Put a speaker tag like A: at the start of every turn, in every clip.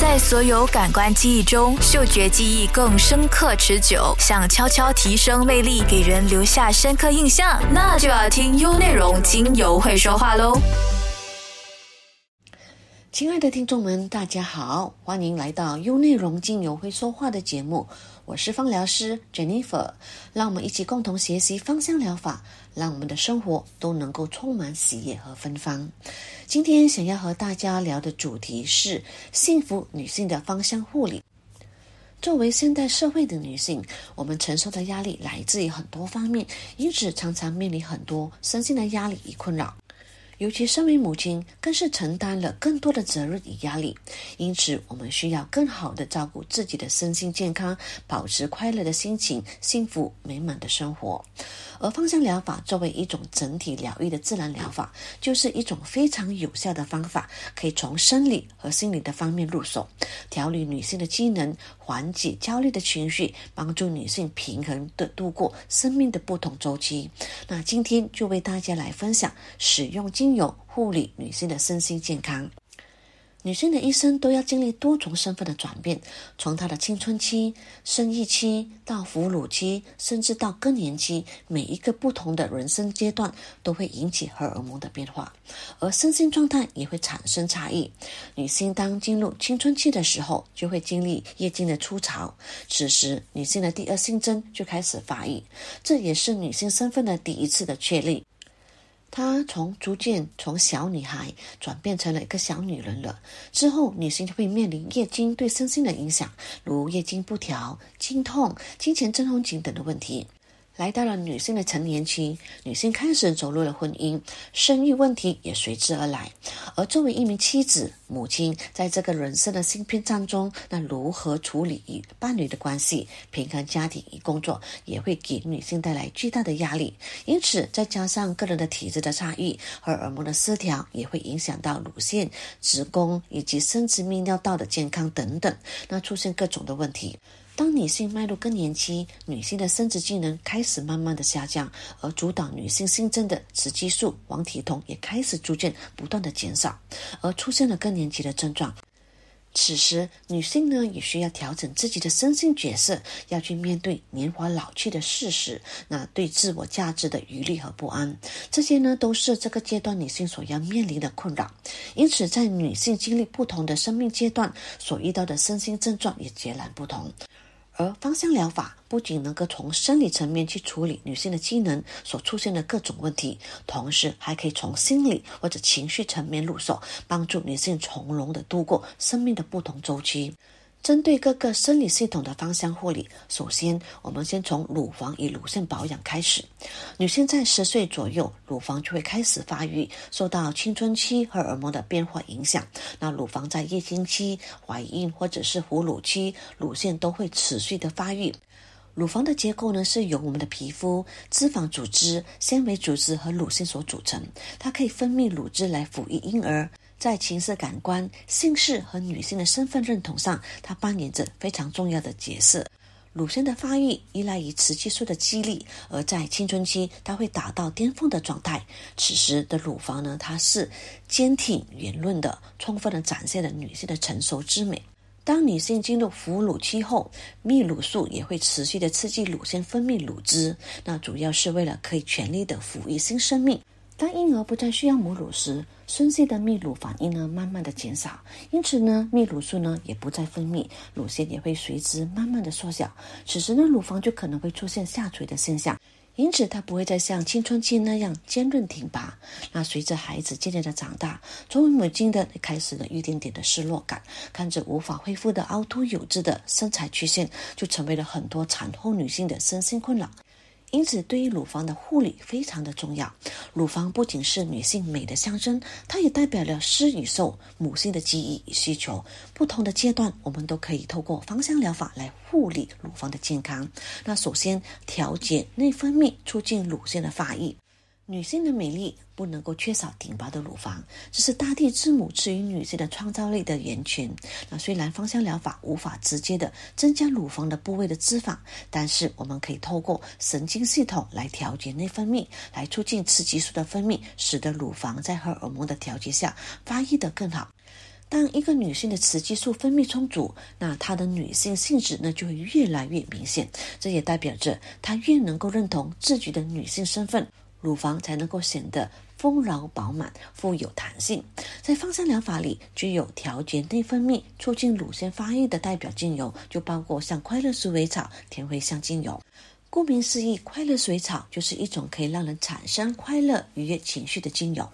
A: 在所有感官记忆中，嗅觉记忆更深刻持久。想悄悄提升魅力，给人留下深刻印象，那就要听优内容精油会说话喽。
B: 亲爱的听众们，大家好，欢迎来到优内容精油会说话的节目，我是芳疗师 Jennifer，让我们一起共同学习芳香疗法，让我们的生活都能够充满喜悦和芬芳。今天想要和大家聊的主题是幸福女性的芳香护理。作为现代社会的女性，我们承受的压力来自于很多方面，因此常常面临很多身心的压力与困扰。尤其身为母亲，更是承担了更多的责任与压力，因此我们需要更好的照顾自己的身心健康，保持快乐的心情，幸福美满的生活。而芳香疗法作为一种整体疗愈的自然疗法，就是一种非常有效的方法，可以从生理和心理的方面入手，调理女性的机能，缓解焦虑的情绪，帮助女性平衡的度过生命的不同周期。那今天就为大家来分享使用精油护理女性的身心健康。女性的一生都要经历多重身份的转变，从她的青春期、生育期到哺乳期，甚至到更年期，每一个不同的人生阶段都会引起荷尔蒙的变化，而身心状态也会产生差异。女性当进入青春期的时候，就会经历月经的初潮，此时女性的第二性征就开始发育，这也是女性身份的第一次的确立。她从逐渐从小女孩转变成了一个小女人了。之后，女性就会面临月经对身心的影响，如月经不调、经痛、经前症候群等的问题。来到了女性的成年期，女性开始走入了婚姻，生育问题也随之而来。而作为一名妻子、母亲，在这个人生的新篇章中，那如何处理与伴侣的关系、平衡家庭与工作，也会给女性带来巨大的压力。因此，再加上个人的体质的差异、荷尔蒙的失调，也会影响到乳腺、子宫以及生殖泌尿道的健康等等，那出现各种的问题。当女性迈入更年期，女性的生殖机能开始慢慢的下降，而主导女性新增的雌激素黄体酮也开始逐渐不断的减少，而出现了更年期的症状。此时，女性呢也需要调整自己的身心角色，要去面对年华老去的事实，那对自我价值的疑虑和不安，这些呢都是这个阶段女性所要面临的困扰。因此，在女性经历不同的生命阶段，所遇到的身心症状也截然不同。而芳香疗法不仅能够从生理层面去处理女性的机能所出现的各种问题，同时还可以从心理或者情绪层面入手，帮助女性从容的度过生命的不同周期。针对各个生理系统的芳香护理，首先我们先从乳房与乳腺保养开始。女性在十岁左右，乳房就会开始发育，受到青春期荷尔蒙的变化影响。那乳房在月经期、怀孕或者是哺乳期，乳腺都会持续的发育。乳房的结构呢，是由我们的皮肤、脂肪组织、纤维组织和乳腺所组成。它可以分泌乳汁来抚育婴儿。在情色感官、性事和女性的身份认同上，它扮演着非常重要的角色。乳腺的发育依赖于雌激素的激励，而在青春期，它会达到巅峰的状态。此时的乳房呢，它是坚挺圆润的，充分的展现了女性的成熟之美。当女性进入哺乳期后，泌乳素也会持续的刺激乳腺分泌乳汁，那主要是为了可以全力的抚育新生命。当婴儿不再需要母乳时，孙系的泌乳反应呢慢慢的减少，因此呢泌乳素呢也不再分泌，乳腺也会随之慢慢的缩小。此时呢乳房就可能会出现下垂的现象，因此它不会再像青春期那样坚韧挺拔。那随着孩子渐渐的长大，作为母亲的开始了一点点的失落感，看着无法恢复的凹凸有致的身材曲线，就成为了很多产后女性的身心困扰。因此，对于乳房的护理非常的重要。乳房不仅是女性美的象征，它也代表了施与受、母性的记忆与需求。不同的阶段，我们都可以透过芳香疗法来护理乳房的健康。那首先，调节内分泌，促进乳腺的发育。女性的美丽不能够缺少挺拔的乳房，这是大地之母赐予女性的创造力的源泉。那虽然芳香疗法无法直接的增加乳房的部位的脂肪，但是我们可以透过神经系统来调节内分泌，来促进雌激素的分泌，使得乳房在荷尔蒙的调节下发育的更好。当一个女性的雌激素分泌充足，那她的女性性质呢就会越来越明显。这也代表着她越能够认同自己的女性身份，乳房才能够显得丰饶饱满、富有弹性。在芳香疗法里，具有调节内分泌、促进乳腺发育的代表精油，就包括像快乐鼠尾草、甜茴香精油。顾名思义，快乐水草就是一种可以让人产生快乐、愉悦情绪的精油。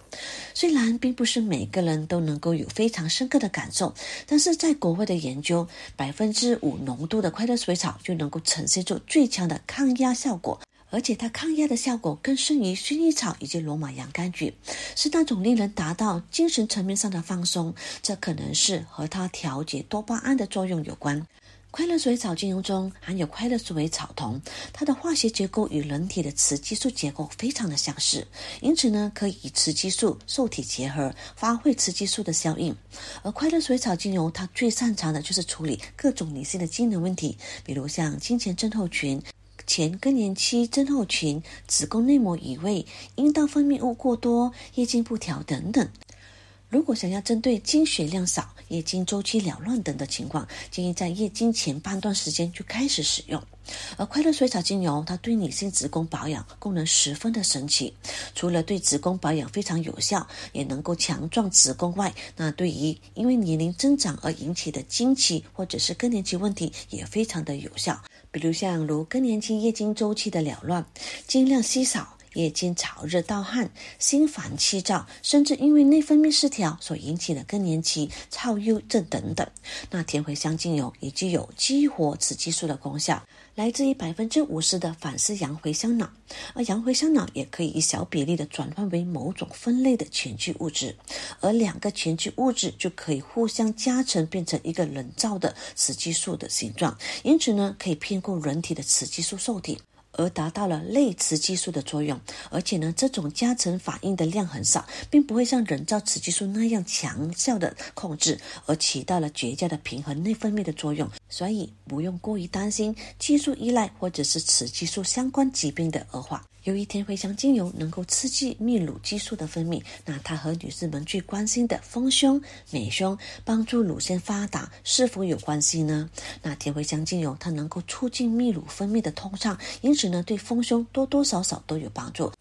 B: 虽然并不是每个人都能够有非常深刻的感受，但是在国外的研究，百分之五浓度的快乐水草就能够呈现出最强的抗压效果，而且它抗压的效果更胜于薰衣草以及罗马洋甘菊，是那种令人达到精神层面上的放松。这可能是和它调节多巴胺的作用有关。快乐水草精油中含有快乐鼠尾草酮，它的化学结构与人体的雌激素结构非常的相似，因此呢，可以与雌激素受体结合，发挥雌激素的效应。而快乐水草精油它最擅长的就是处理各种女性的机能问题，比如像经前症候群、前更年期症候群、子宫内膜移位、阴道分泌物过多、月经不调等等。如果想要针对经血量少、月经周期缭乱等的情况，建议在月经前半段时间就开始使用。而快乐水草精油，它对女性子宫保养功能十分的神奇。除了对子宫保养非常有效，也能够强壮子宫外，那对于因为年龄增长而引起的经期或者是更年期问题也非常的有效。比如像如更年期月经周期的缭乱、经量稀少。夜间潮热盗汗、心烦气躁，甚至因为内分泌失调所引起的更年期躁郁症等等。那甜茴香精油也具有激活雌激素的功效，来自于百分之五十的反式洋茴香脑，而洋茴香脑也可以以小比例的转换为某种分类的前驱物质，而两个前驱物质就可以互相加成，变成一个人造的雌激素的形状，因此呢，可以骗过人体的雌激素受体。而达到了类雌激素的作用，而且呢，这种加成反应的量很少，并不会像人造雌激素那样强效的控制，而起到了绝佳的平衡内分泌的作用。所以不用过于担心激素依赖或者是雌激素相关疾病的恶化。由于甜茴香精油能够刺激泌乳激素的分泌，那它和女士们最关心的丰胸、美胸、帮助乳腺发达是否有关系呢？那甜茴香精油它能够促进泌乳分泌的通畅，因此呢，对丰胸多多少少都有帮助。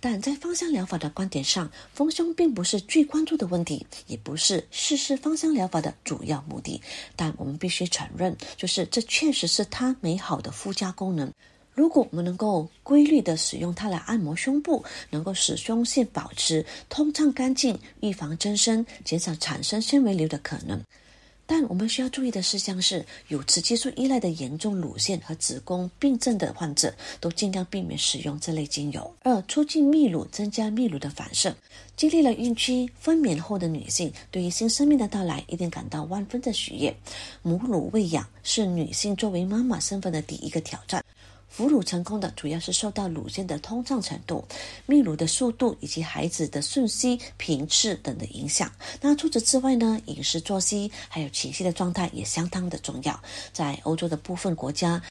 B: 但在芳香疗法的观点上，丰胸并不是最关注的问题，也不是试试芳香疗法的主要目的。但我们必须承认，就是这确实是它美好的附加功能。如果我们能够规律的使用它来按摩胸部，能够使胸腺保持通畅干净，预防增生，减少产生纤维瘤的可能。但我们需要注意的事项是，有雌激素依赖的严重乳腺和子宫病症的患者，都尽量避免使用这类精油。二、促进泌乳，增加泌乳的反射。经历了孕期分娩后的女性，对于新生命的到来一定感到万分的喜悦。母乳喂养是女性作为妈妈身份的第一个挑战。哺乳成功的主要是受到乳腺的通畅程度、泌乳的速度以及孩子的瞬吸频次等的影响。那除此之外呢，饮食作息还有情绪的状态也相当的重要。在欧洲的部分国家。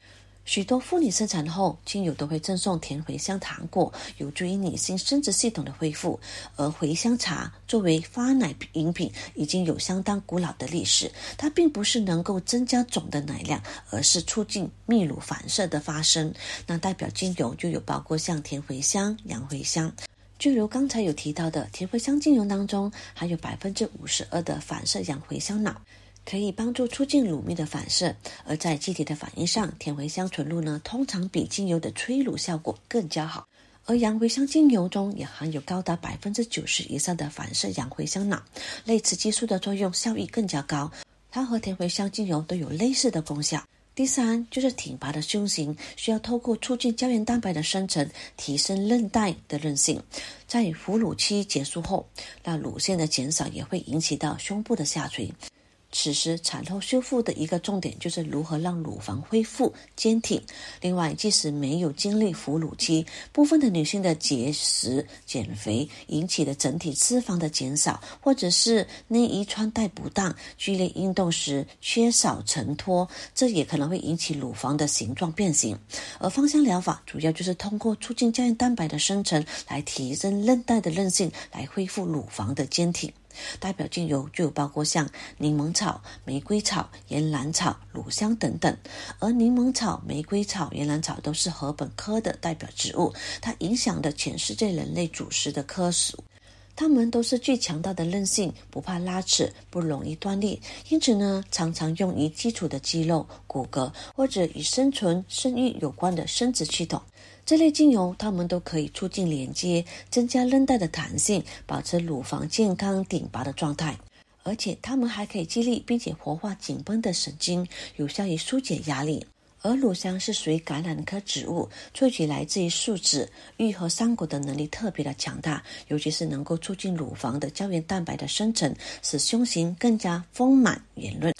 B: 许多妇女生产后，亲友都会赠送甜茴香糖果，有助于女性生殖系统的恢复。而茴香茶作为发奶饮品，已经有相当古老的历史。它并不是能够增加总的奶量，而是促进泌乳反射的发生。那代表精油就有包括像甜茴香、洋茴香。就如刚才有提到的，甜茴香精油当中含有百分之五十二的反射洋茴香脑。可以帮助促进乳蜜的反射，而在机体的反应上，甜茴香纯露呢，通常比精油的催乳效果更加好。而洋茴香精油中也含有高达百分之九十以上的反射洋茴香脑，类雌激素的作用效益更加高。它和甜茴香精油都有类似的功效。第三就是挺拔的胸型，需要透过促进胶原蛋白的生成，提升韧带的韧性。在哺乳期结束后，那乳腺的减少也会引起到胸部的下垂。此时产后修复的一个重点就是如何让乳房恢复坚挺。另外，即使没有经历哺乳期，部分的女性的节食、减肥引起的整体脂肪的减少，或者是内衣穿戴不当、剧烈运动时缺少承托，这也可能会引起乳房的形状变形。而芳香疗法主要就是通过促进胶原蛋白的生成，来提升韧带的韧性，来恢复乳房的坚挺。代表精油就包括像柠檬草、玫瑰草、岩兰草、乳香等等。而柠檬草、玫瑰草、岩兰草都是禾本科的代表植物，它影响的全世界人类主食的科属。它们都是具强大的韧性，不怕拉扯，不容易断裂，因此呢，常常用于基础的肌肉、骨骼或者与生存、生育有关的生殖系统。这类精油，它们都可以促进连接，增加韧带的弹性，保持乳房健康挺拔的状态。而且，它们还可以激励并且活化紧绷的神经，有效于疏解压力。而乳香是属于橄榄科植物，萃取来自于树脂，愈合伤口的能力特别的强大，尤其是能够促进乳房的胶原蛋白的生成，使胸型更加丰满圆润。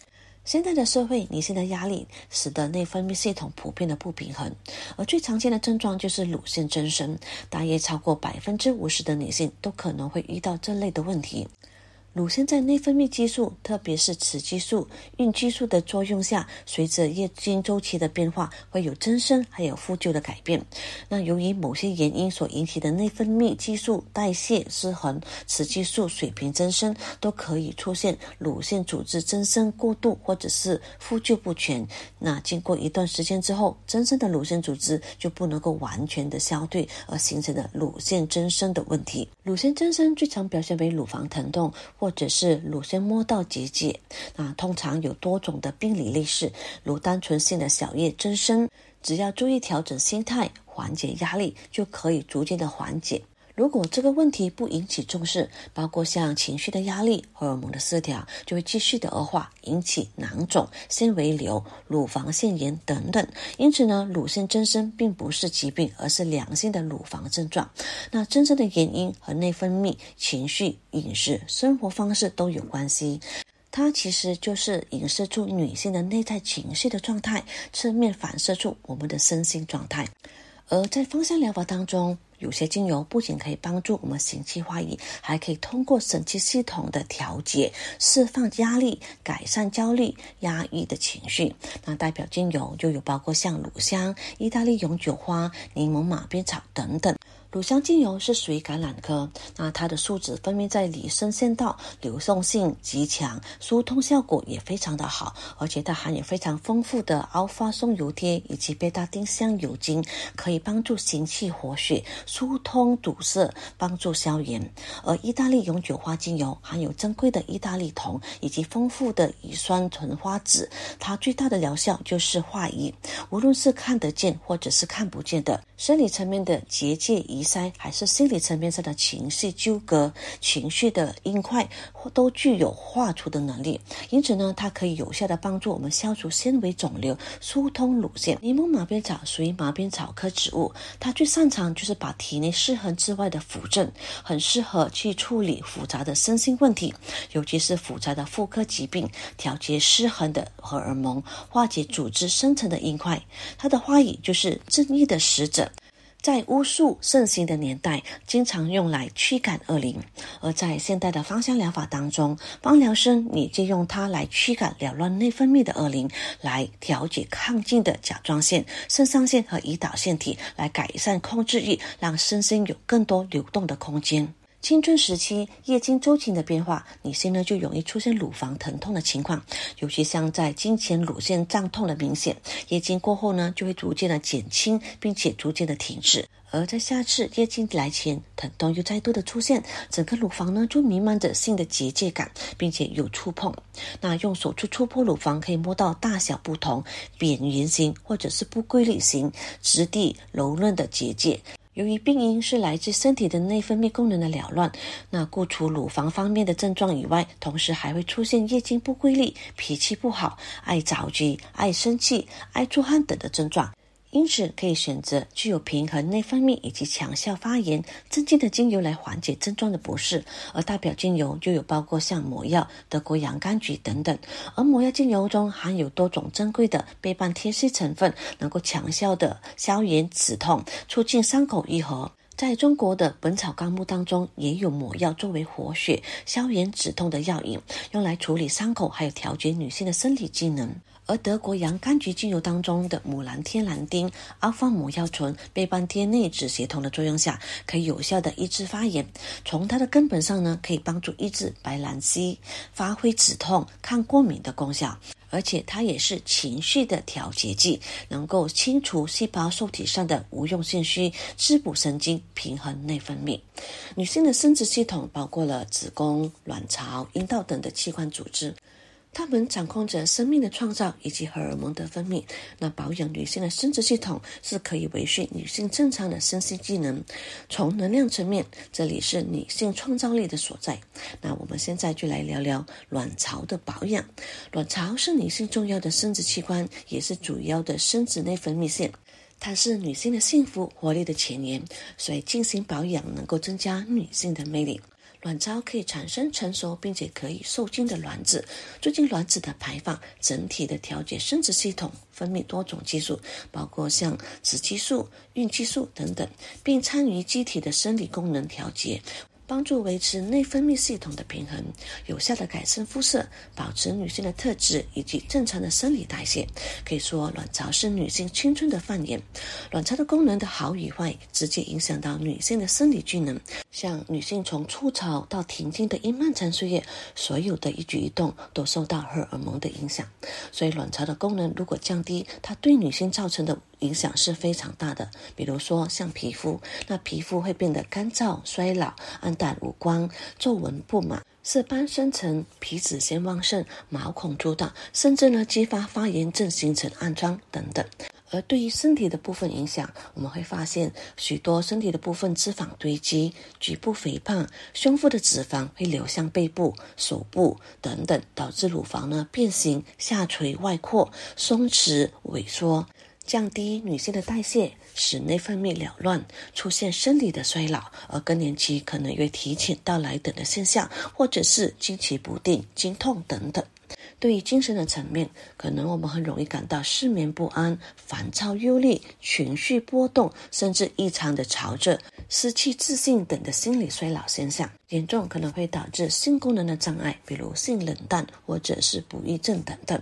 B: 现在的社会，女性的压力使得内分泌系统普遍的不平衡，而最常见的症状就是乳腺增生，大约超过百分之五十的女性都可能会遇到这类的问题。乳腺在内分泌激素，特别是雌激素、孕激素的作用下，随着月经周期的变化，会有增生还有复旧的改变。那由于某些原因所引起的内分泌激素代谢失衡、雌激素水平增生，都可以出现乳腺组织增生过度或者是复旧不全。那经过一段时间之后，增生的乳腺组织就不能够完全的消退，而形成的乳腺增生的问题。乳腺增生最常表现为乳房疼痛。或者是乳腺摸到结节，啊通常有多种的病理类似，如单纯性的小叶增生，只要注意调整心态，缓解压力，就可以逐渐的缓解。如果这个问题不引起重视，包括像情绪的压力、荷尔蒙的失调，就会继续的恶化，引起囊肿、纤维瘤、乳房腺炎等等。因此呢，乳腺增生并不是疾病，而是良性的乳房症状。那真正的原因和内分泌、情绪、饮食、生活方式都有关系。它其实就是影射出女性的内在情绪的状态，侧面反射出我们的身心状态。而在芳香疗法当中，有些精油不仅可以帮助我们行气化瘀，还可以通过神经系统的调节，释放压力，改善焦虑、压抑的情绪。那代表精油就有包括像乳香、意大利永久花、柠檬马鞭草等等。乳香精油是属于橄榄科，那它的树脂分泌在里身腺道，流动性极强，疏通效果也非常的好，而且它含有非常丰富的阿法松油贴以及贝塔丁香油精，可以帮助行气活血、疏通堵塞、帮助消炎。而意大利永久花精油含有珍贵的意大利酮以及丰富的乙酸醇花酯，它最大的疗效就是化瘀，无论是看得见或者是看不见的生理层面的结界遗。塞还是心理层面上的情绪纠葛、情绪的硬块，都具有化除的能力。因此呢，它可以有效的帮助我们消除纤维肿瘤、疏通乳腺。柠檬马鞭草属于马鞭草科植物，它最擅长就是把体内失衡之外的扶正，很适合去处理复杂的身心问题，尤其是复杂的妇科疾病，调节失衡的荷尔蒙，化解组织深层的硬块。它的花语就是正义的使者。在巫术盛行的年代，经常用来驱赶恶灵；而在现代的芳香疗法当中，芳疗师你就用它来驱赶扰乱内分泌的恶灵，来调节亢进的甲状腺、肾上腺和胰岛腺体，来改善控制欲，让身心有更多流动的空间。青春时期月经周期的变化，女性呢就容易出现乳房疼痛的情况，尤其像在经前乳腺胀痛的明显，月经过后呢就会逐渐的减轻，并且逐渐的停止。而在下次月经来前，疼痛又再度的出现，整个乳房呢就弥漫着性的结界感，并且有触碰。那用手去触碰乳房，可以摸到大小不同、扁圆形或者是不规律型、质地柔润的结界。由于病因是来自身体的内分泌功能的扰乱，那故除乳房方面的症状以外，同时还会出现月经不规律、脾气不好、爱着急、爱生气、爱出汗等的症状。因此，可以选择具有平衡内分泌以及强效发炎、镇静的精油来缓解症状的不适。而代表精油就有包括像魔药、德国洋甘菊等等。而魔药精油中含有多种珍贵的倍半萜烯成分，能够强效的消炎止痛，促进伤口愈合。在中国的《本草纲目》当中，也有抹药作为活血、消炎、止痛的药引，用来处理伤口，还有调节女性的生理机能。而德国洋甘菊精油当中的母兰天蓝丁、阿方母药醇、倍半天内酯协同的作用下，可以有效的抑制发炎。从它的根本上呢，可以帮助抑制白兰溪，发挥止痛、抗过敏的功效。而且它也是情绪的调节剂，能够清除细胞受体上的无用性虚，滋补神经，平衡内分泌。女性的生殖系统包括了子宫、卵巢、阴道等的器官组织。它们掌控着生命的创造以及荷尔蒙的分泌。那保养女性的生殖系统是可以维续女性正常的身心机能。从能量层面，这里是女性创造力的所在。那我们现在就来聊聊卵巢的保养。卵巢是女性重要的生殖器官，也是主要的生殖内分泌腺。它是女性的幸福活力的前沿，所以进行保养能够增加女性的魅力。卵巢可以产生成熟并且可以受精的卵子，促进卵子的排放，整体的调节生殖系统，分泌多种激素，包括像雌激素、孕激素等等，并参与机体的生理功能调节。帮助维持内分泌系统的平衡，有效的改善肤色，保持女性的特质以及正常的生理代谢。可以说，卵巢是女性青春的范言。卵巢的功能的好与坏，直接影响到女性的生理机能。像女性从初潮到停经的一漫长岁月，所有的一举一动都受到荷尔蒙的影响。所以，卵巢的功能如果降低，它对女性造成的影响是非常大的。比如说，像皮肤，那皮肤会变得干燥、衰老、暗淡无光、皱纹布满、色斑生成、皮脂腺旺盛、毛孔阻挡，甚至呢激发发炎症，形成暗疮等等。而对于身体的部分影响，我们会发现许多身体的部分脂肪堆积、局部肥胖、胸腹的脂肪会流向背部、手部等等，导致乳房呢变形、下垂、外扩、松弛、萎缩。降低女性的代谢，使内分泌紊乱，出现生理的衰老，而更年期可能会提前到来等的现象，或者是经期不定、经痛等等。对于精神的层面，可能我们很容易感到失眠不安、烦躁忧虑、情绪波动，甚至异常的潮热、失去自信等的心理衰老现象，严重可能会导致性功能的障碍，比如性冷淡或者是不育症等等。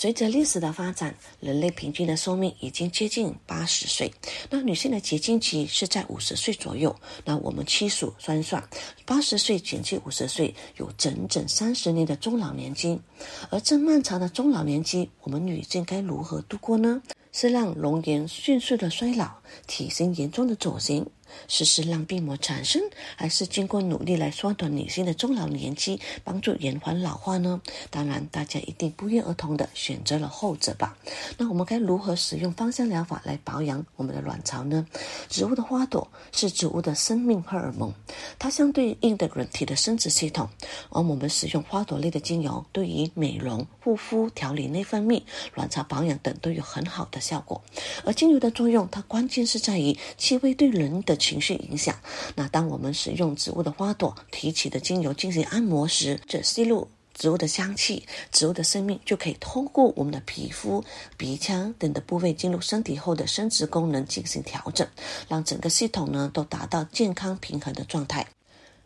B: 随着历史的发展，人类平均的寿命已经接近八十岁。那女性的结经期是在五十岁左右。那我们七数算一算，八十岁减去五十岁，有整整三十年的中老年期。而这漫长的中老年期，我们女性该如何度过呢？是让容颜迅速的衰老，体型严重的走形？是是让病魔产生，还是经过努力来缩短女性的中老年期，帮助延缓老化呢？当然，大家一定不约而同的选择了后者吧。那我们该如何使用芳香疗法来保养我们的卵巢呢？植物的花朵是植物的生命荷尔蒙，它相对应的人体的生殖系统，而我们使用花朵类的精油，对于美容、护肤、调理内分泌、卵巢保养等都有很好的效果。而精油的作用，它关键是在于气味对人的。情绪影响。那当我们使用植物的花朵提取的精油进行按摩时，这吸入植物的香气，植物的生命就可以通过我们的皮肤、鼻腔等的部位进入身体后的生殖功能进行调整，让整个系统呢都达到健康平衡的状态。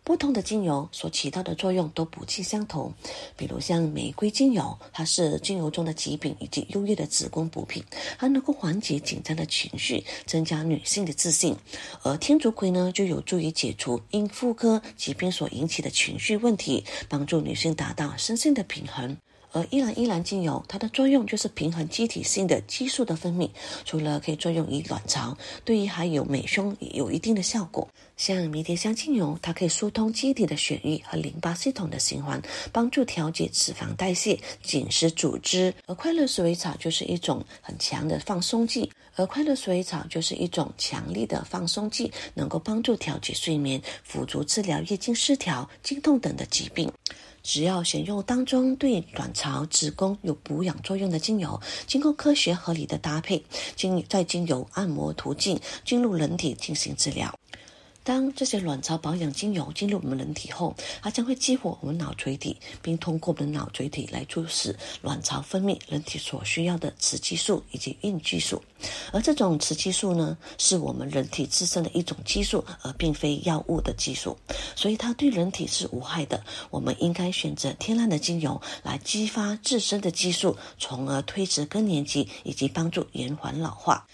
B: 不同的精油所起到的作用都不尽相同，比如像玫瑰精油，它是精油中的极品以及优越的子宫补品，还能够缓解紧张的情绪，增加女性的自信；而天竺葵呢，就有助于解除因妇科疾病所引起的情绪问题，帮助女性达到身心的平衡。而依兰依兰精油，它的作用就是平衡机体性的激素的分泌，除了可以作用于卵巢，对于还有美胸也有一定的效果。像迷迭香精油，它可以疏通机体的血液和淋巴系统的循环，帮助调节脂肪代谢、紧实组织。而快乐鼠尾草就是一种很强的放松剂，而快乐鼠尾草就是一种强力的放松剂，能够帮助调节睡眠，辅助治疗月经失调、经痛等的疾病。只要选用当中对卵巢、子宫有补养作用的精油，经过科学合理的搭配，经在精油按摩途径进入人体进行治疗。当这些卵巢保养精油进入我们人体后，它将会激活我们脑垂体，并通过我们的脑垂体来促使卵巢分泌人体所需要的雌激素以及孕激素。而这种雌激素呢，是我们人体自身的一种激素，而并非药物的激素，所以它对人体是无害的。我们应该选择天然的精油来激发自身的激素，从而推迟更年期以及帮助延缓老化。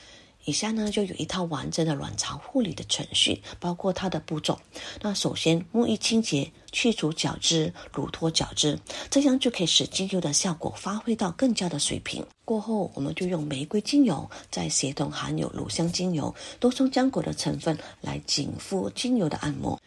B: 以下呢就有一套完整的卵巢护理的程序，包括它的步骤。那首先，沐浴清洁，去除角质，乳脱角质，这样就可以使精油的效果发挥到更加的水平。过后，我们就用玫瑰精油，再协同含有乳香精油、多松浆果的成分来紧敷精油的按摩，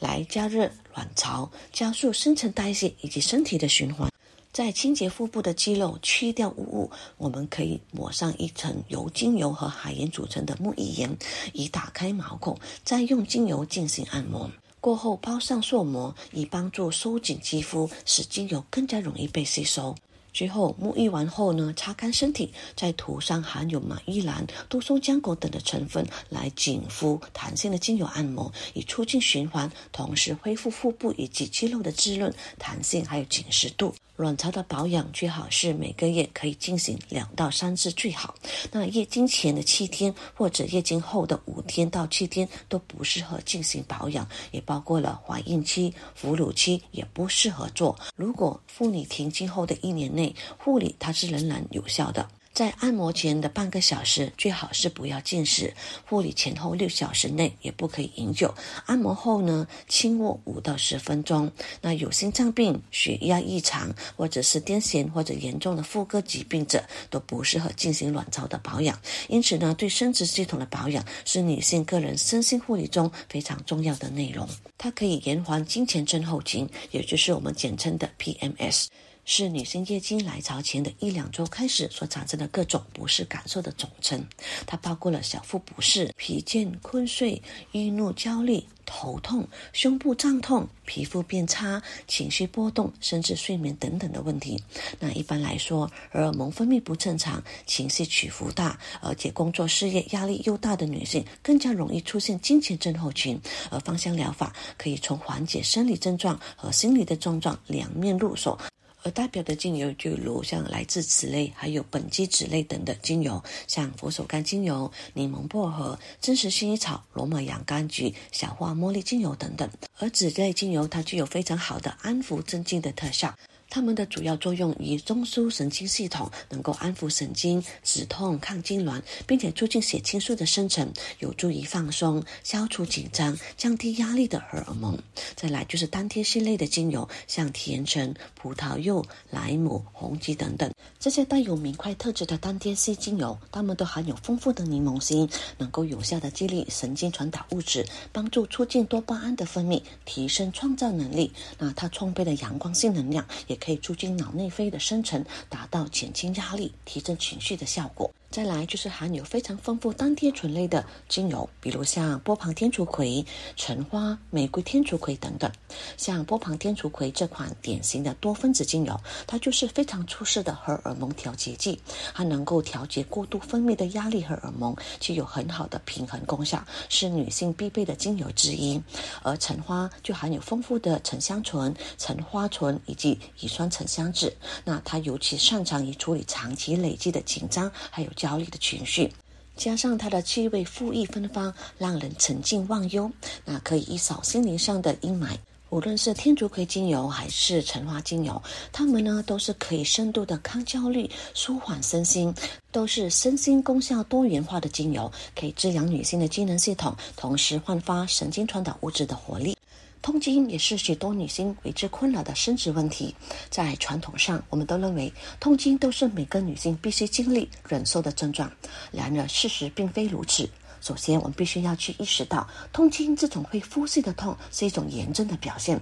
B: 来加热卵巢，加速新陈代谢以及身体的循环。在清洁腹部的肌肉、去掉污物，我们可以抹上一层由精油和海盐组成的沐浴盐，以打开毛孔，再用精油进行按摩。过后包上塑膜，以帮助收紧肌肤，使精油更加容易被吸收。最后沐浴完后呢，擦干身体，再涂上含有马玉兰、多松浆果等的成分来紧肤弹性的精油按摩，以促进循环，同时恢复腹部以及肌肉的滋润、弹性还有紧实度。卵巢的保养最好是每个月可以进行两到三次最好。那月经前的七天或者月经后的五天到七天都不适合进行保养，也包括了怀孕期、哺乳期也不适合做。如果妇女停经后的一年内护理，它是仍然有效的。在按摩前的半个小时，最好是不要进食；护理前后六小时内也不可以饮酒。按摩后呢，轻握五到十分钟。那有心脏病、血压异常，或者是癫痫或者严重的妇科疾病者，都不适合进行卵巢的保养。因此呢，对生殖系统的保养是女性个人身心护理中非常重要的内容。它可以延缓经前症候群，也就是我们简称的 PMS。是女性月经来潮前的一两周开始所产生的各种不适感受的总称，它包括了小腹不适、疲倦、困睡、易怒、焦虑、头痛、胸部胀痛、皮肤变差、情绪波动，甚至睡眠等等的问题。那一般来说，荷尔蒙分泌不正常、情绪起伏大，而且工作事业压力又大的女性，更加容易出现经前症候群。而芳香疗法可以从缓解生理症状和心理的症状两面入手。而代表的精油就如像来自此类，还有本基脂类等的精油，像佛手柑精油、柠檬薄荷、真实薰衣草、罗马洋甘菊、小花茉莉精油等等。而脂类精油它具有非常好的安抚镇静的特效。它们的主要作用于中枢神经系统，能够安抚神经、止痛、抗痉挛，并且促进血清素的生成，有助于放松、消除紧张、降低压力的荷尔蒙。再来就是单萜系类的精油，像甜橙、葡萄柚、莱姆、红桔等等，这些带有明快特质的单萜系精油，它们都含有丰富的柠檬烯，能够有效的激励神经传导物质，帮助促进多巴胺的分泌，提升创造能力。那它充沛的阳光性能量也。可以促进脑内啡的生成，达到减轻压力、提振情绪的效果。再来就是含有非常丰富单萜醇类的精油，比如像波旁天竺葵、橙花、玫瑰天竺葵等等。像波旁天竺葵这款典型的多分子精油，它就是非常出色的荷尔蒙调节剂，它能够调节过度分泌的压力荷尔蒙，具有很好的平衡功效，是女性必备的精油之一。而橙花就含有丰富的沉香醇、橙花醇以及乙酸沉香酯，那它尤其擅长于处理长期累积的紧张还有。焦虑的情绪，加上它的气味馥郁芬芳，让人沉静忘忧，那可以一扫心灵上的阴霾。无论是天竺葵精油还是橙花精油，它们呢都是可以深度的抗焦虑、舒缓身心，都是身心功效多元化的精油，可以滋养女性的机能系统，同时焕发神经传导物质的活力。痛经也是许多女性为之困扰的生殖问题。在传统上，我们都认为痛经都是每个女性必须经历、忍受的症状。然而，事实并非如此。首先，我们必须要去意识到，痛经这种会呼吸的痛是一种炎症的表现。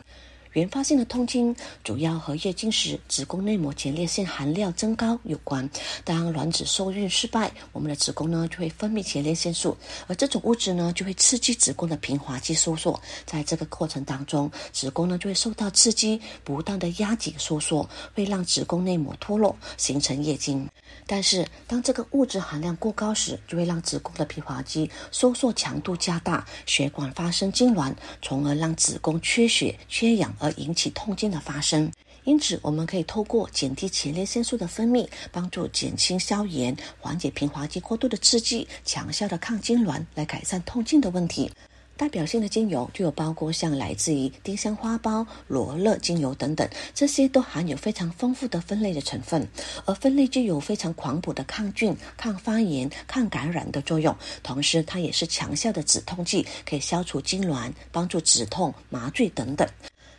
B: 原发性的痛经主要和月经时子宫内膜前列腺含量增高有关。当卵子受孕失败，我们的子宫呢就会分泌前列腺素，而这种物质呢就会刺激子宫的平滑肌收缩。在这个过程当中，子宫呢就会受到刺激，不断的压紧收缩，会让子宫内膜脱落，形成月经。但是，当这个物质含量过高时，就会让子宫的平滑肌收缩强度加大，血管发生痉挛，从而让子宫缺血、缺氧而引起痛经的发生。因此，我们可以透过减低前列腺素的分泌，帮助减轻消炎、缓解平滑肌过度的刺激，强效的抗痉挛，来改善痛经的问题。代表性的精油就有包括像来自于丁香花苞、罗勒精油等等，这些都含有非常丰富的分类的成分，而分类具有非常广谱的抗菌、抗发炎、抗感染的作用。同时，它也是强效的止痛剂，可以消除痉挛、帮助止痛、麻醉等等。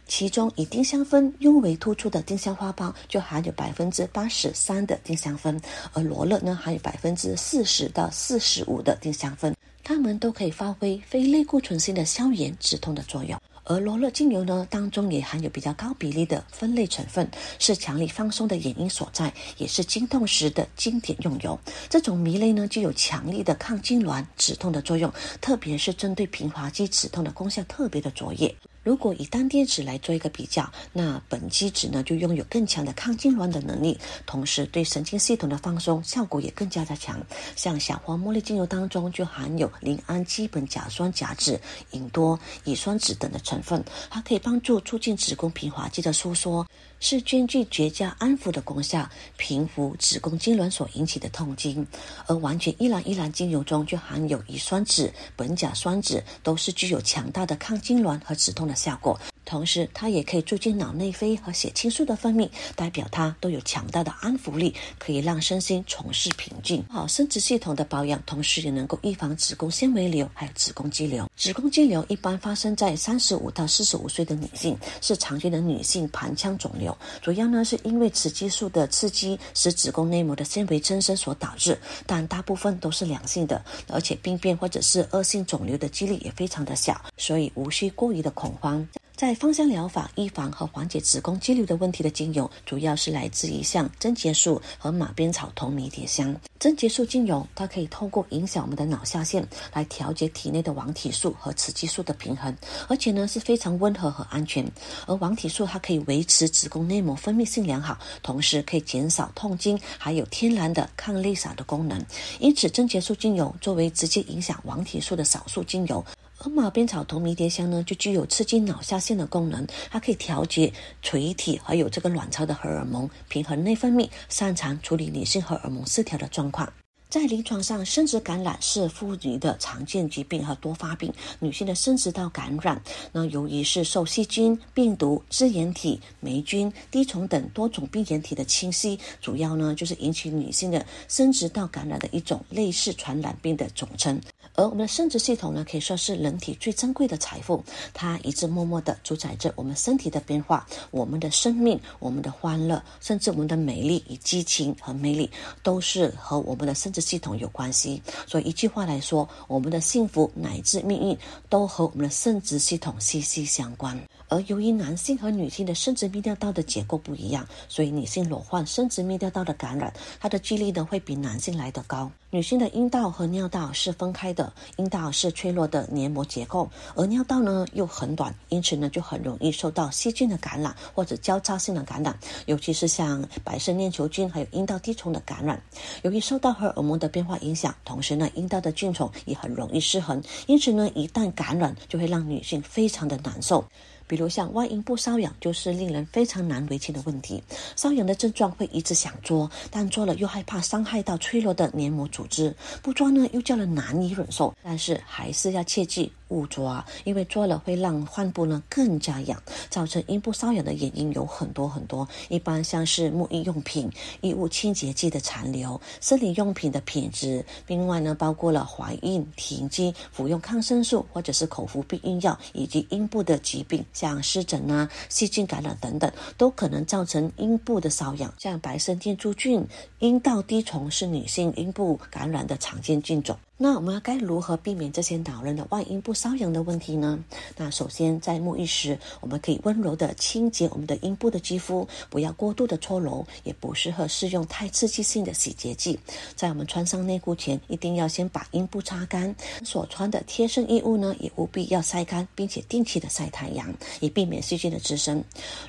B: 其中，以丁香酚尤为突出的丁香花苞就含有百分之八十三的丁香酚，而罗勒呢含有百分之四十到四十五的丁香酚。它们都可以发挥非类固醇性的消炎止痛的作用，而罗勒精油呢当中也含有比较高比例的酚类成分，是强力放松的原因所在，也是经痛时的经典用油。这种迷类呢具有强力的抗痉挛止痛的作用，特别是针对平滑肌止痛的功效特别的卓越。如果以单电子来做一个比较，那苯基酯呢就拥有更强的抗痉挛的能力，同时对神经系统的放松效果也更加的强。像小黄茉莉精油当中就含有磷氨基苯甲酸甲酯、吲多、乙酸酯等的成分，它可以帮助促进子宫平滑肌的收缩。是兼具绝佳安抚的功效，平复子宫痉挛所引起的痛经。而完全依兰依兰精油中就含有乙酸酯、苯甲酸酯，都是具有强大的抗痉挛和止痛的效果。同时，它也可以促进脑内啡和血清素的分泌，代表它都有强大的安抚力，可以让身心重拾平静。好，生殖系统的保养，同时也能够预防子宫纤维瘤还有子宫肌瘤。子宫肌瘤一般发生在三十五到四十五岁的女性，是常见的女性盆腔肿瘤，主要呢是因为雌激素的刺激使子宫内膜的纤维增生所导致，但大部分都是良性的，而且病变或者是恶性肿瘤的几率也非常的小，所以无需过于的恐慌。在芳香疗法预防和缓解子宫肌瘤的问题的精油，主要是来自于像贞节素和马鞭草同迷迭香。贞节素精油，它可以透过影响我们的脑下腺来调节体内的黄体素和雌激素的平衡，而且呢是非常温和和安全。而黄体素它可以维持子宫内膜分泌性良好，同时可以减少痛经，还有天然的抗泪洒的功能。因此，贞节素精油作为直接影响黄体素的少数精油。而马鞭草同迷迭香呢，就具有刺激脑下腺的功能，它可以调节垂体还有这个卵巢的荷尔蒙，平衡内分泌，擅长处理女性荷尔蒙失调的状况。在临床上，生殖感染是妇女的常见疾病和多发病。女性的生殖道感染，那由于是受细菌、病毒、支原体、霉菌、滴虫等多种病原体的侵袭，主要呢就是引起女性的生殖道感染的一种类似传染病的总称。而我们的生殖系统呢，可以说是人体最珍贵的财富，它一直默默地主宰着我们身体的变化、我们的生命、我们的欢乐，甚至我们的美丽与激情和魅力，都是和我们的生殖系统有关系。所以一句话来说，我们的幸福乃至命运，都和我们的生殖系统息息相关。而由于男性和女性的生殖泌尿道的结构不一样，所以女性罹患生殖泌尿道的感染，它的几率呢会比男性来得高。女性的阴道和尿道是分开的，阴道是脆弱的黏膜结构，而尿道呢又很短，因此呢就很容易受到细菌的感染或者交叉性的感染，尤其是像白色链球菌还有阴道滴虫的感染。由于受到荷尔蒙的变化影响，同时呢阴道的菌虫也很容易失衡，因此呢一旦感染就会让女性非常的难受。比如像外阴部瘙痒，就是令人非常难为情的问题。瘙痒的症状会一直想抓，但抓了又害怕伤害到脆弱的黏膜组织，不抓呢又叫人难以忍受。但是还是要切记。误抓，因为做了会让患部呢更加痒，造成阴部瘙痒的原因有很多很多。一般像是沐浴用品、衣物清洁剂的残留、生理用品的品质，另外呢包括了怀孕、停经、服用抗生素或者是口服避孕药，以及阴部的疾病，像湿疹啊、细菌感染等等，都可能造成阴部的瘙痒。像白色念珠菌、阴道滴虫是女性阴部感染的常见菌种。那我们要该如何避免这些老人的外阴部瘙痒的问题呢？那首先在沐浴时，我们可以温柔的清洁我们的阴部的肌肤，不要过度的搓揉，也不适合使用太刺激性的洗洁剂。在我们穿上内裤前，一定要先把阴部擦干。所穿的贴身衣物呢，也务必要晒干，并且定期的晒太阳，以避免细菌的滋生。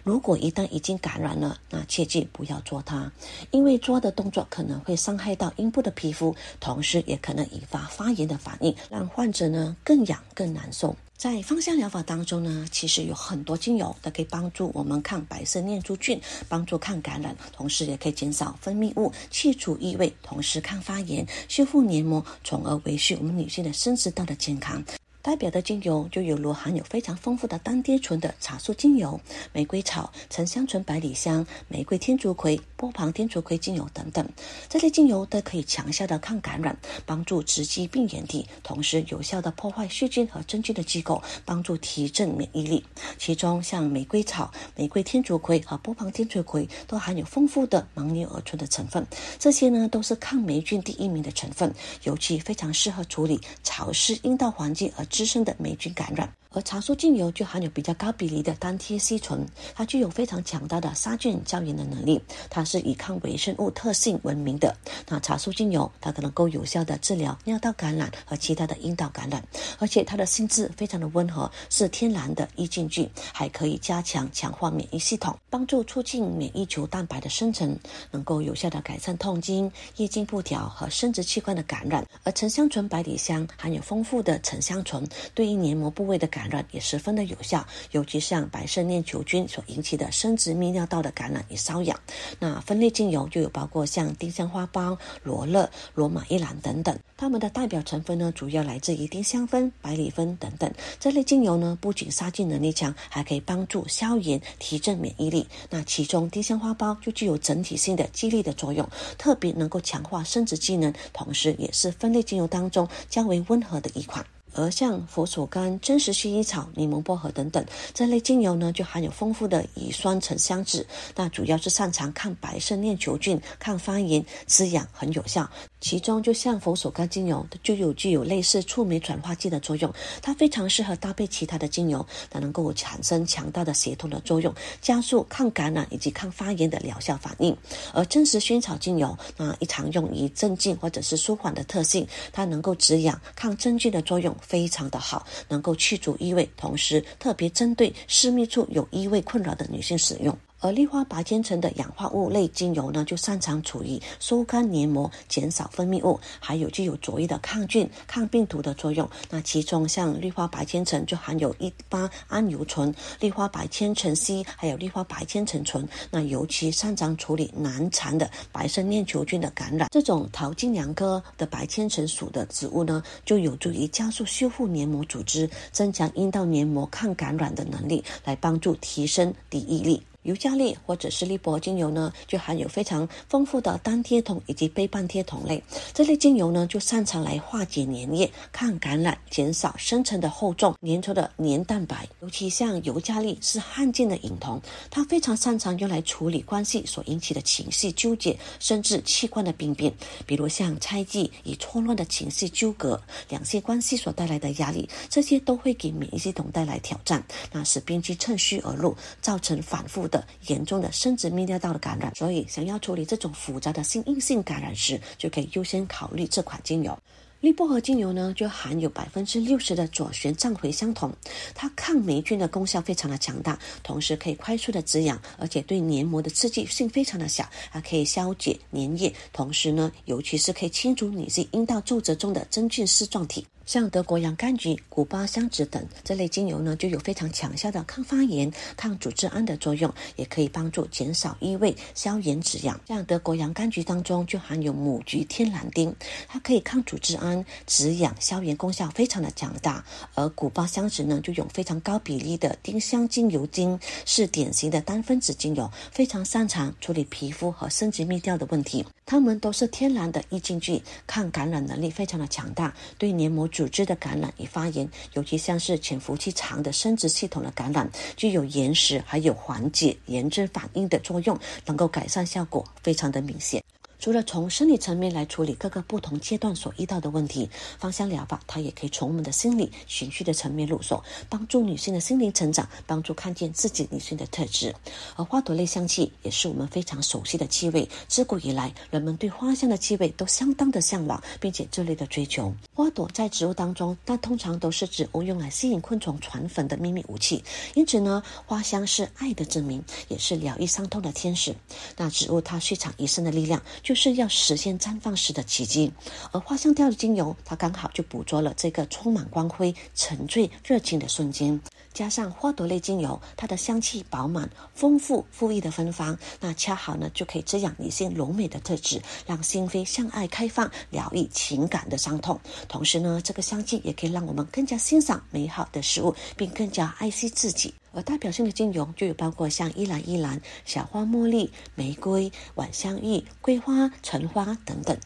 B: 如果一旦已经感染了，那切记不要做它，因为做的动作可能会伤害到阴部的皮肤，同时也可能引发。发炎的反应让患者呢更痒更难受。在芳香疗法当中呢，其实有很多精油都可以帮助我们抗白色念珠菌，帮助抗感染，同时也可以减少分泌物，去除异味，同时抗发炎，修复黏膜，从而维系我们女性的生殖道的健康。代表的精油就有如含有非常丰富的单萜醇的茶树精油、玫瑰草、沉香醇、百里香、玫瑰天竺葵、波旁天竺葵精油等等。这类精油都可以强效的抗感染，帮助直击病原体，同时有效的破坏细菌和真菌的机构，帮助提振免疫力。其中像玫瑰草、玫瑰天竺葵和波旁天竺葵都含有丰富的牦牛儿醇的成分，这些呢都是抗霉菌第一名的成分，尤其非常适合处理潮湿阴道环境而。滋生的霉菌感染。而茶树精油就含有比较高比例的单萜烯醇，它具有非常强大的杀菌消炎的能力，它是以抗微生物特性闻名的。那茶树精油它可能够有效的治疗尿道感染和其他的阴道感染，而且它的性质非常的温和，是天然的抑菌剂，还可以加强强化免疫系统，帮助促进免疫球蛋白的生成，能够有效的改善痛经、月经不调和生殖器官的感染。而沉香醇百里香含有丰富的沉香醇，对于黏膜部位的感感染也十分的有效，尤其像白色链球菌所引起的生殖泌尿道的感染与瘙痒。那分类精油就有包括像丁香花苞、罗勒、罗马依兰等等，它们的代表成分呢，主要来自于丁香酚、百里酚等等。这类精油呢，不仅杀菌能力强，还可以帮助消炎、提振免疫力。那其中丁香花苞就具有整体性的激励的作用，特别能够强化生殖机能，同时也是分类精油当中较为温和的一款。而像佛手柑、真实薰衣草、柠檬薄荷等等这类精油呢，就含有丰富的乙酸沉香酯，那主要是擅长抗白色链球菌、抗发炎、滋养，很有效。其中，就像佛手柑精油，它就有具有类似触酶转化剂的作用，它非常适合搭配其他的精油，它能够产生强大的协同的作用，加速抗感染以及抗发炎的疗效反应。而真实薰衣草精油，那一常用于镇静或者是舒缓的特性，它能够止痒、抗真菌的作用非常的好，能够去除异味，同时特别针对私密处有异味困扰的女性使用。而丽花白千层的氧化物类精油呢，就擅长处于收干黏膜、减少分泌物，还有具有卓越的抗菌、抗病毒的作用。那其中像丽花白千层就含有一八氨油醇、丽花白千层 C，还有丽花白千层醇。那尤其擅长处理难缠的白色链球菌的感染。这种桃金娘科的白千层属的植物呢，就有助于加速修复黏膜组织，增强阴道黏膜抗感染的能力，来帮助提升抵御力。尤加利或者是利柏精油呢，就含有非常丰富的单萜酮以及倍半萜酮类。这类精油呢，就擅长来化解粘液、抗感染、减少生成的厚重粘稠的粘蛋白。尤其像尤加利是罕见的隐酮，它非常擅长用来处理关系所引起的情绪纠结，甚至器官的病变，比如像猜忌与错乱的情绪纠葛、两性关系所带来的压力，这些都会给免疫系统带来挑战，那使病菌趁虚而入，造成反复。的严重的生殖泌尿道的感染，所以想要处理这种复杂的性阴性感染时，就可以优先考虑这款精油。绿薄荷精油呢，就含有百分之六十的左旋藏茴香酮，它抗霉菌的功效非常的强大，同时可以快速的止痒，而且对黏膜的刺激性非常的小，还可以消解粘液，同时呢，尤其是可以清除女性阴道皱褶中的真菌丝状体。像德国洋甘菊、古巴香脂等这类精油呢，就有非常强效的抗发炎、抗组织胺的作用，也可以帮助减少异味、消炎止痒。像德国洋甘菊当中就含有母菊天蓝丁，它可以抗组织胺、止痒、消炎功效非常的强大。而古巴香脂呢，就有非常高比例的丁香精油精，是典型的单分子精油，非常擅长处理皮肤和生殖泌尿的问题。它们都是天然的抑菌剂，抗感染能力非常的强大，对黏膜组织的感染与发炎，尤其像是潜伏期长的生殖系统的感染，具有延时还有缓解炎症反应的作用，能够改善效果非常的明显。除了从生理层面来处理各个不同阶段所遇到的问题，芳香疗法它也可以从我们的心理、情绪的层面入手，帮助女性的心灵成长，帮助看见自己女性的特质。而花朵类香气也是我们非常熟悉的气味，自古以来人们对花香的气味都相当的向往，并且热烈的追求。花朵在植物当中，那通常都是植物用来吸引昆虫传粉的秘密武器，因此呢，花香是爱的证明，也是疗愈伤痛的天使。那植物它蓄藏一生的力量。就是要实现绽放时的奇迹，而花香调的精油，它刚好就捕捉了这个充满光辉、沉醉热情的瞬间。加上花朵类精油，它的香气饱满、丰富、馥郁的芬芳，那恰好呢就可以滋养女性柔美的特质，让心扉向爱开放，疗愈情感的伤痛。同时呢，这个香气也可以让我们更加欣赏美好的事物，并更加爱惜自己。而代表性的精油就有包括像依兰依兰、小花茉莉、玫瑰、晚香玉、桂花、橙花等等。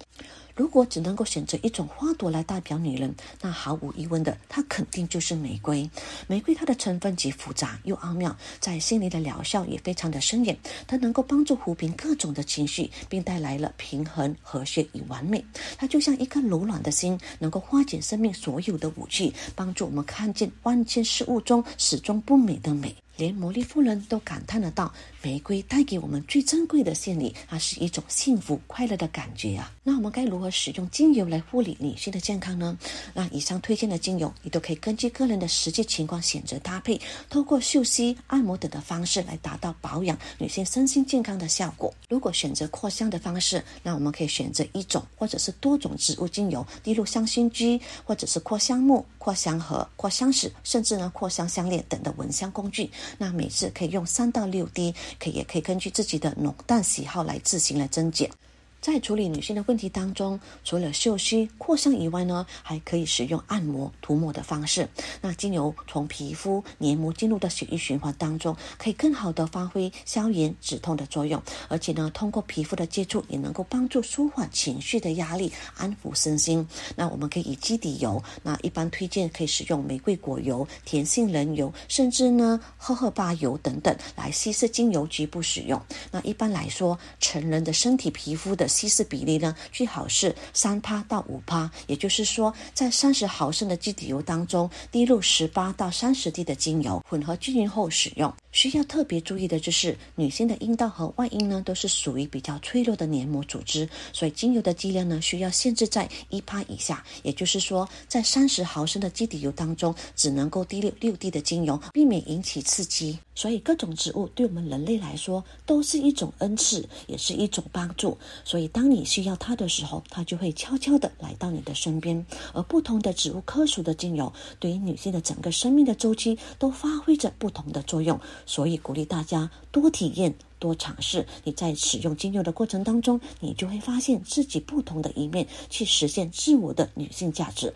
B: 如果只能够选择一种花朵来代表女人，那毫无疑问的，它肯定就是玫瑰。玫瑰它的成分极复杂又奥妙，在心灵的疗效也非常的深远。它能够帮助抚平各种的情绪，并带来了平衡、和谐与完美。它就像一颗柔软的心，能够化解生命所有的武器，帮助我们看见万千事物中始终不美的美。连魔力夫人都感叹得到，玫瑰带给我们最珍贵的献礼，它是一种幸福快乐的感觉啊。那我们该如何使用精油来护理女性的健康呢？那以上推荐的精油，你都可以根据个人的实际情况选择搭配，透过嗅吸、按摩等的方式来达到保养女性身心健康的效果。如果选择扩香的方式，那我们可以选择一种或者是多种植物精油，滴入香薰机，或者是扩香木、扩香盒、扩香石，甚至呢扩香项链等的蚊香工具。那每次可以用三到六滴，可以也可以根据自己的浓淡喜好来自行来增减。在处理女性的问题当中，除了嗅吸、扩香以外呢，还可以使用按摩、涂抹的方式。那精油从皮肤黏膜进入到血液循环当中，可以更好的发挥消炎止痛的作用。而且呢，通过皮肤的接触，也能够帮助舒缓情绪的压力，安抚身心。那我们可以以基底油，那一般推荐可以使用玫瑰果油、甜杏仁油，甚至呢荷荷巴油等等来稀释精油局部使用。那一般来说，成人的身体皮肤的稀释比例呢，最好是三趴到五趴，也就是说，在三十毫升的基底油当中，滴入十八到三十滴的精油，混合均匀后使用。需要特别注意的就是，女性的阴道和外阴呢，都是属于比较脆弱的黏膜组织，所以精油的剂量呢，需要限制在一趴以下。也就是说，在三十毫升的基底油当中，只能够滴入六滴的精油，避免引起刺激。所以，各种植物对我们人类来说，都是一种恩赐，也是一种帮助。所以，当你需要它的时候，它就会悄悄地来到你的身边。而不同的植物科属的精油，对于女性的整个生命的周期，都发挥着不同的作用。所以鼓励大家多体验、多尝试。你在使用精油的过程当中，你就会发现自己不同的一面，去实现自我的女性价值。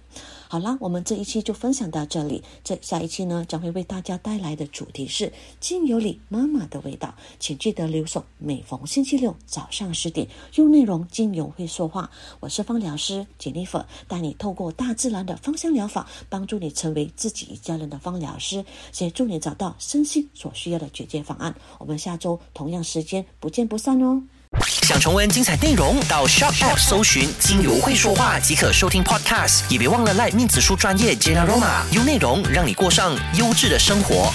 B: 好啦，我们这一期就分享到这里。这下一期呢，将会为大家带来的主题是精油里妈妈的味道，请记得留守。每逢星期六早上十点，用内容精油会说话。我是芳疗师简丽粉，带你透过大自然的芳香疗法，帮助你成为自己一家人的芳疗师，协助你找到身心所需要的解决方案。我们下周同样时间不见不散哦。
C: 想重温精彩内容，到 Shop App 搜寻“精油会说话”即可收听 Podcast。也别忘了赖面子书专业 Jenaroma，用内容让你过上优质的生活。